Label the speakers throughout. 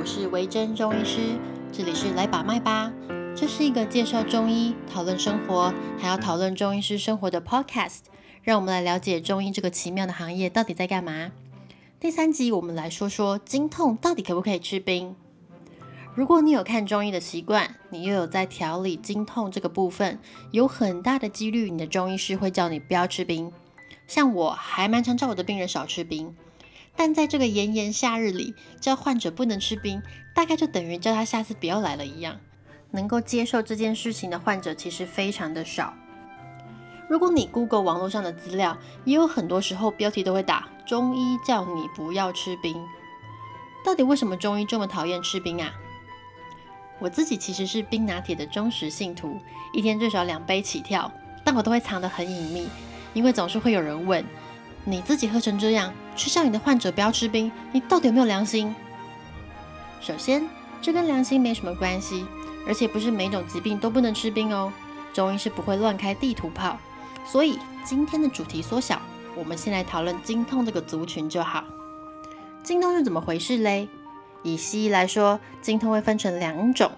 Speaker 1: 我是维珍中医师，这里是来把脉吧。这是一个介绍中医、讨论生活，还要讨论中医师生活的 podcast。让我们来了解中医这个奇妙的行业到底在干嘛。第三集，我们来说说经痛到底可不可以吃冰。如果你有看中医的习惯，你又有在调理经痛这个部分，有很大的几率你的中医师会叫你不要吃冰。像我还蛮常叫我的病人少吃冰。但在这个炎炎夏日里，叫患者不能吃冰，大概就等于叫他下次不要来了一样。能够接受这件事情的患者其实非常的少。如果你 Google 网络上的资料，也有很多时候标题都会打“中医叫你不要吃冰”。到底为什么中医这么讨厌吃冰啊？我自己其实是冰拿铁的忠实信徒，一天最少两杯起跳，但我都会藏得很隐秘，因为总是会有人问。你自己喝成这样，却叫你的患者不要吃冰，你到底有没有良心？首先，这跟良心没什么关系，而且不是每种疾病都不能吃冰哦。中医是不会乱开地图炮，所以今天的主题缩小，我们先来讨论经痛这个族群就好。经痛是怎么回事嘞？以西医来说，经痛会分成两种，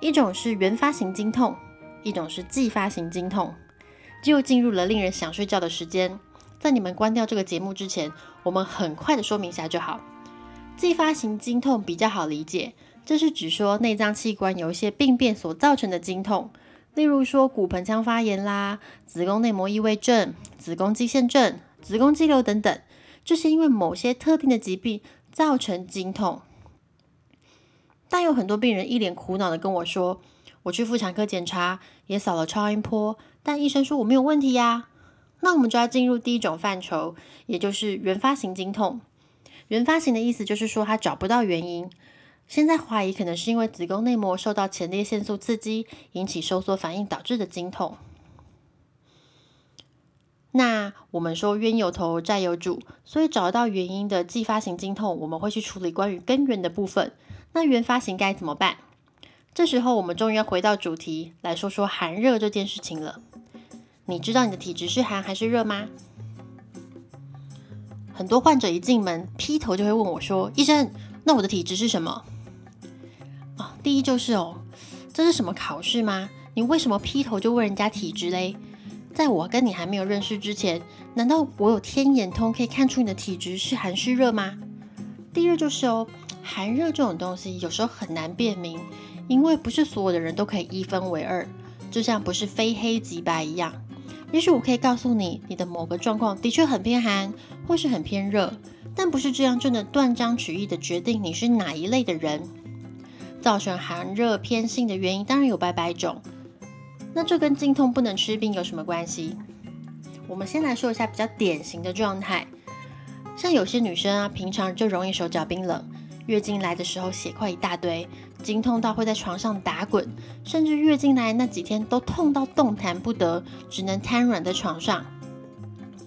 Speaker 1: 一种是原发型经痛，一种是继发型经痛。又进入了令人想睡觉的时间。在你们关掉这个节目之前，我们很快的说明一下就好。继发型经痛比较好理解，这是指说内脏器官有一些病变所造成的经痛，例如说骨盆腔发炎啦、子宫内膜异位症、子宫肌腺症、子宫肌瘤等等，这些因为某些特定的疾病造成经痛。但有很多病人一脸苦恼的跟我说：“我去妇产科检查，也扫了超音波，但医生说我没有问题呀。”那我们就要进入第一种范畴，也就是原发型经痛。原发型的意思就是说，他找不到原因，现在怀疑可能是因为子宫内膜受到前列腺素刺激，引起收缩反应导致的经痛。那我们说冤有头债有主，所以找到原因的继发型经痛，我们会去处理关于根源的部分。那原发型该怎么办？这时候我们终于要回到主题，来说说寒热这件事情了。你知道你的体质是寒还是热吗？很多患者一进门劈头就会问我说：“医生，那我的体质是什么？”啊，第一就是哦，这是什么考试吗？你为什么劈头就问人家体质嘞？在我跟你还没有认识之前，难道我有天眼通可以看出你的体质是寒是热吗？第二就是哦，寒热这种东西有时候很难辨明，因为不是所有的人都可以一分为二，就像不是非黑即白一样。也许我可以告诉你，你的某个状况的确很偏寒，或是很偏热，但不是这样就能断章取义的决定你是哪一类的人。造成寒热偏性的原因当然有百百种，那这跟经痛不能吃冰有什么关系？我们先来说一下比较典型的状态，像有些女生啊，平常就容易手脚冰冷。月经来的时候血块一大堆，经痛到会在床上打滚，甚至月经来那几天都痛到动弹不得，只能瘫软在床上。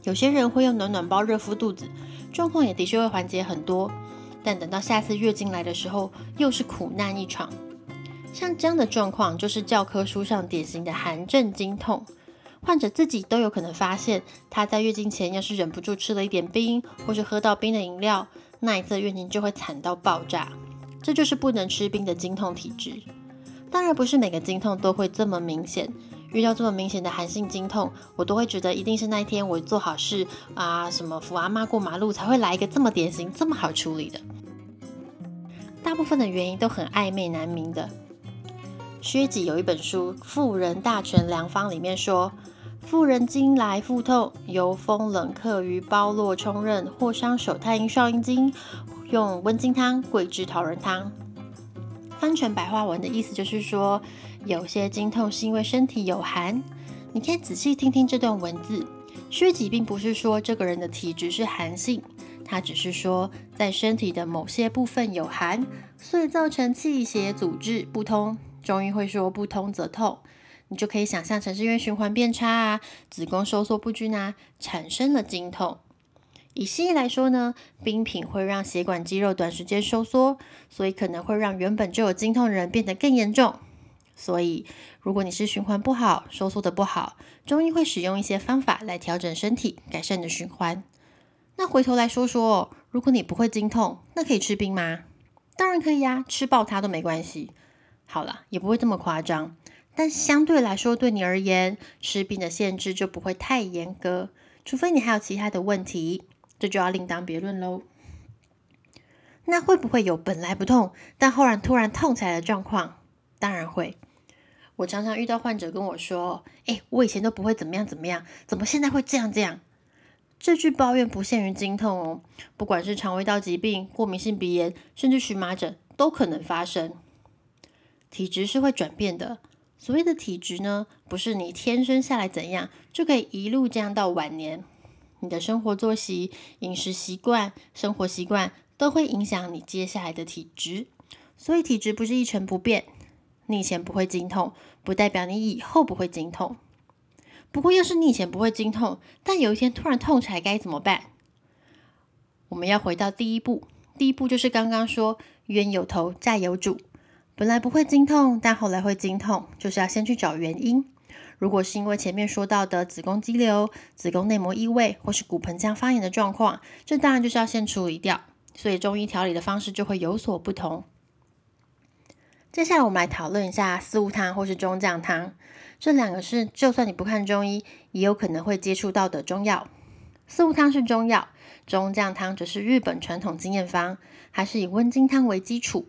Speaker 1: 有些人会用暖暖包热敷肚子，状况也的确会缓解很多。但等到下次月经来的时候，又是苦难一场。像这样的状况，就是教科书上典型的寒症经痛。患者自己都有可能发现，他在月经前要是忍不住吃了一点冰，或是喝到冰的饮料。那一次月经就会惨到爆炸，这就是不能吃冰的经痛体质。当然不是每个经痛都会这么明显，遇到这么明显的寒性经痛，我都会觉得一定是那一天我做好事啊，什么扶阿妈过马路才会来一个这么典型、这么好处理的。大部分的原因都很暧昧难明的。薛己有一本书《妇人大全良方》里面说。妇人经来腹痛，由风冷克于包络冲任，或伤手太阴少阴经，用温经汤、桂枝桃仁汤。翻成白话文的意思就是说，有些经痛是因为身体有寒。你可以仔细听听这段文字，虚疾并不是说这个人的体质是寒性，他只是说在身体的某些部分有寒，所以造成气血阻滞不通。中医会说不通则痛。你就可以想象成是因为循环变差啊，子宫收缩不均啊，产生了经痛。以西医来说呢，冰品会让血管肌肉短时间收缩，所以可能会让原本就有经痛的人变得更严重。所以，如果你是循环不好、收缩的不好，中医会使用一些方法来调整身体，改善你的循环。那回头来说说，如果你不会经痛，那可以吃冰吗？当然可以呀，吃爆它都没关系。好了，也不会这么夸张，但相对来说，对你而言，吃冰的限制就不会太严格，除非你还有其他的问题，这就要另当别论喽。那会不会有本来不痛，但后来突然痛起来的状况？当然会。我常常遇到患者跟我说：“哎，我以前都不会怎么样怎么样，怎么现在会这样这样？”这句抱怨不限于经痛哦，不管是肠胃道疾病、过敏性鼻炎，甚至荨麻疹，都可能发生。体质是会转变的。所谓的体质呢，不是你天生下来怎样就可以一路这样到晚年。你的生活作息、饮食习惯、生活习惯都会影响你接下来的体质。所以体质不是一成不变。你以前不会经痛，不代表你以后不会经痛。不过，要是你以前不会经痛，但有一天突然痛起来，该怎么办？我们要回到第一步，第一步就是刚刚说冤有头债有主。本来不会经痛，但后来会经痛，就是要先去找原因。如果是因为前面说到的子宫肌瘤、子宫内膜异位或是骨盆腔发炎的状况，这当然就是要先处理掉。所以中医调理的方式就会有所不同。接下来我们来讨论一下四物汤或是中降汤，这两个是就算你不看中医，也有可能会接触到的中药。四物汤是中药，中降汤则是日本传统经验方，还是以温经汤为基础。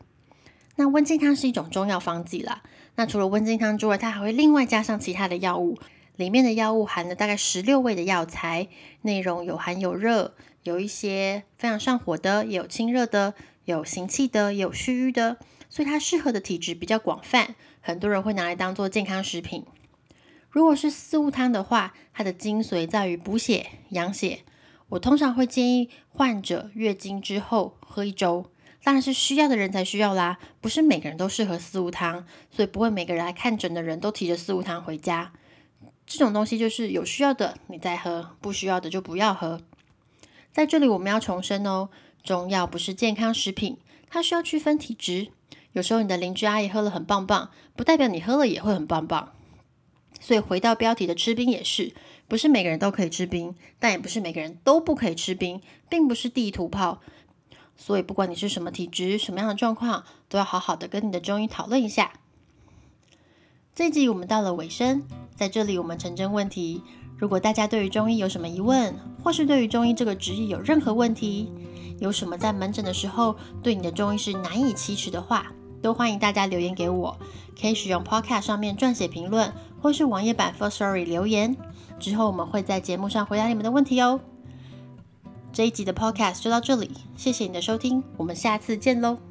Speaker 1: 那温经汤是一种中药方剂啦。那除了温经汤之外，它还会另外加上其他的药物，里面的药物含了大概十六味的药材，内容有寒有热，有一些非常上火的，也有清热的，有行气的，有虚瘀的。所以它适合的体质比较广泛，很多人会拿来当做健康食品。如果是四物汤的话，它的精髓在于补血养血。我通常会建议患者月经之后喝一周，当然是需要的人才需要啦，不是每个人都适合四物汤，所以不会每个人来看诊的人都提着四物汤回家。这种东西就是有需要的你再喝，不需要的就不要喝。在这里我们要重申哦，中药不是健康食品，它需要区分体质。有时候你的邻居阿姨喝了很棒棒，不代表你喝了也会很棒棒。所以回到标题的吃冰也是，不是每个人都可以吃冰，但也不是每个人都不可以吃冰，并不是地图炮。所以不管你是什么体质、什么样的状况，都要好好的跟你的中医讨论一下。这一集我们到了尾声，在这里我们成真问题。如果大家对于中医有什么疑问，或是对于中医这个职业有任何问题，有什么在门诊的时候对你的中医是难以启齿的话，都欢迎大家留言给我，可以使用 Podcast 上面撰写评论，或是网页版 First Story 留言，之后我们会在节目上回答你们的问题哦。这一集的 Podcast 就到这里，谢谢你的收听，我们下次见喽。